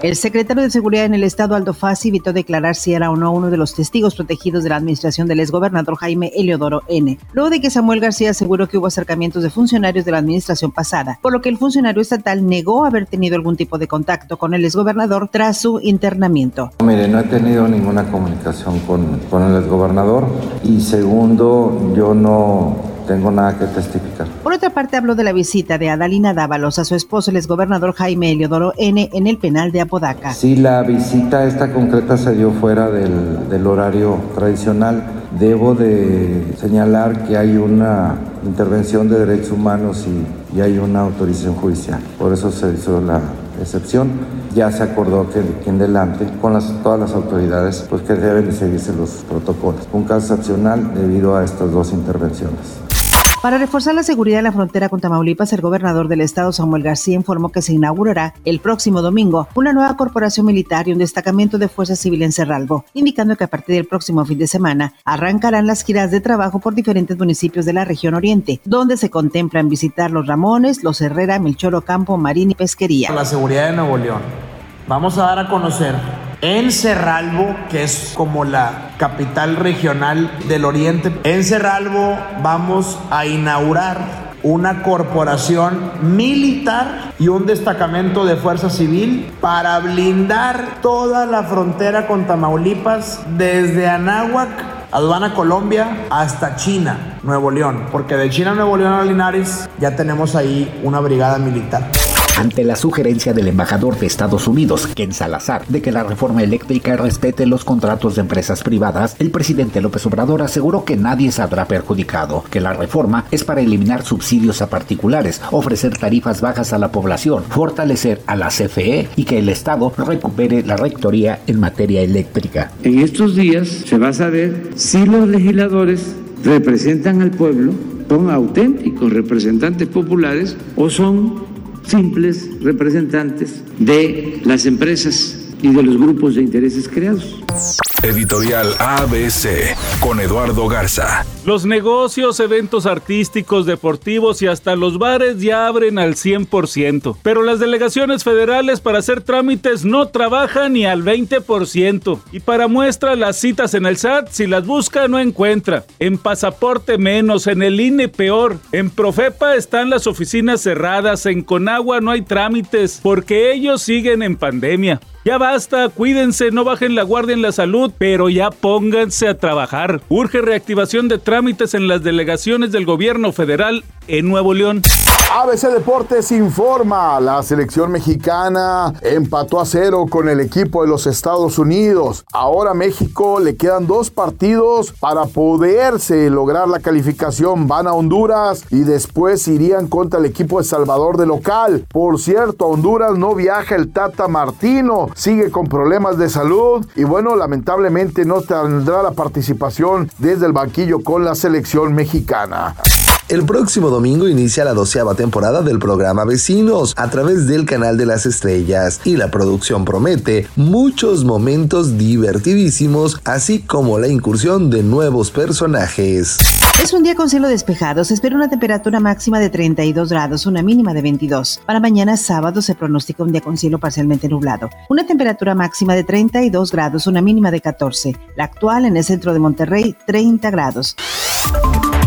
El secretario de Seguridad en el Estado, Aldo Fassi, evitó declarar si era o no uno de los testigos protegidos de la administración del exgobernador Jaime Eliodoro N. Luego de que Samuel García aseguró que hubo acercamientos de funcionarios de la administración pasada, por lo que el funcionario estatal negó haber tenido algún tipo de contacto con el exgobernador tras su internamiento. Mire, no he tenido ninguna comunicación con, con el exgobernador y segundo, yo no tengo nada que testificar. Por otra parte, habló de la visita de Adalina Dávalos a su esposo, el exgobernador Jaime Eliodoro N., en el penal de Apodaca. Sí, la visita esta concreta se dio fuera del, del horario tradicional. Debo de señalar que hay una intervención de derechos humanos y, y hay una autorización judicial. Por eso se hizo la excepción. Ya se acordó que, que en delante, con las, todas las autoridades, pues que deben de seguirse los protocolos. Un caso excepcional debido a estas dos intervenciones. Para reforzar la seguridad en la frontera con Tamaulipas, el gobernador del estado, Samuel García, informó que se inaugurará el próximo domingo una nueva corporación militar y un destacamento de Fuerza Civil en Cerralbo, indicando que a partir del próximo fin de semana arrancarán las giras de trabajo por diferentes municipios de la región oriente, donde se contemplan visitar los Ramones, los Herrera, Melchor Campo, Marín y Pesquería. La seguridad de Nuevo León. Vamos a dar a conocer en Cerralbo, que es como la capital regional del oriente. En Cerralbo vamos a inaugurar una corporación militar y un destacamento de fuerza civil para blindar toda la frontera con Tamaulipas desde Anáhuac aduana Colombia hasta China, Nuevo León, porque de China a Nuevo León a Linares ya tenemos ahí una brigada militar ante la sugerencia del embajador de Estados Unidos, Ken Salazar, de que la reforma eléctrica respete los contratos de empresas privadas, el presidente López Obrador aseguró que nadie saldrá perjudicado, que la reforma es para eliminar subsidios a particulares, ofrecer tarifas bajas a la población, fortalecer a la CFE y que el Estado recupere la rectoría en materia eléctrica. En estos días se va a saber si los legisladores representan al pueblo, son auténticos representantes populares o son simples representantes de las empresas y de los grupos de intereses creados. Editorial ABC con Eduardo Garza. Los negocios, eventos artísticos, deportivos y hasta los bares ya abren al 100%, pero las delegaciones federales para hacer trámites no trabajan ni al 20%. Y para muestra las citas en el SAT, si las busca no encuentra. En pasaporte menos, en el INE peor. En Profepa están las oficinas cerradas, en Conagua no hay trámites porque ellos siguen en pandemia. Ya basta, cuídense, no bajen la guardia en la salud, pero ya pónganse a trabajar. Urge reactivación de trámites en las delegaciones del gobierno federal en Nuevo León. ABC Deportes informa, la selección mexicana empató a cero con el equipo de los Estados Unidos. Ahora a México le quedan dos partidos para poderse lograr la calificación. Van a Honduras y después irían contra el equipo de Salvador de local. Por cierto, a Honduras no viaja el Tata Martino, sigue con problemas de salud y bueno, lamentablemente no tendrá la participación desde el banquillo con la selección mexicana. El próximo domingo inicia la doceava temporada del programa Vecinos a través del canal de las estrellas y la producción promete muchos momentos divertidísimos así como la incursión de nuevos personajes. Es un día con cielo despejado. Se espera una temperatura máxima de 32 grados, una mínima de 22. Para mañana sábado se pronostica un día con cielo parcialmente nublado. Una temperatura máxima de 32 grados, una mínima de 14. La actual en el centro de Monterrey, 30 grados.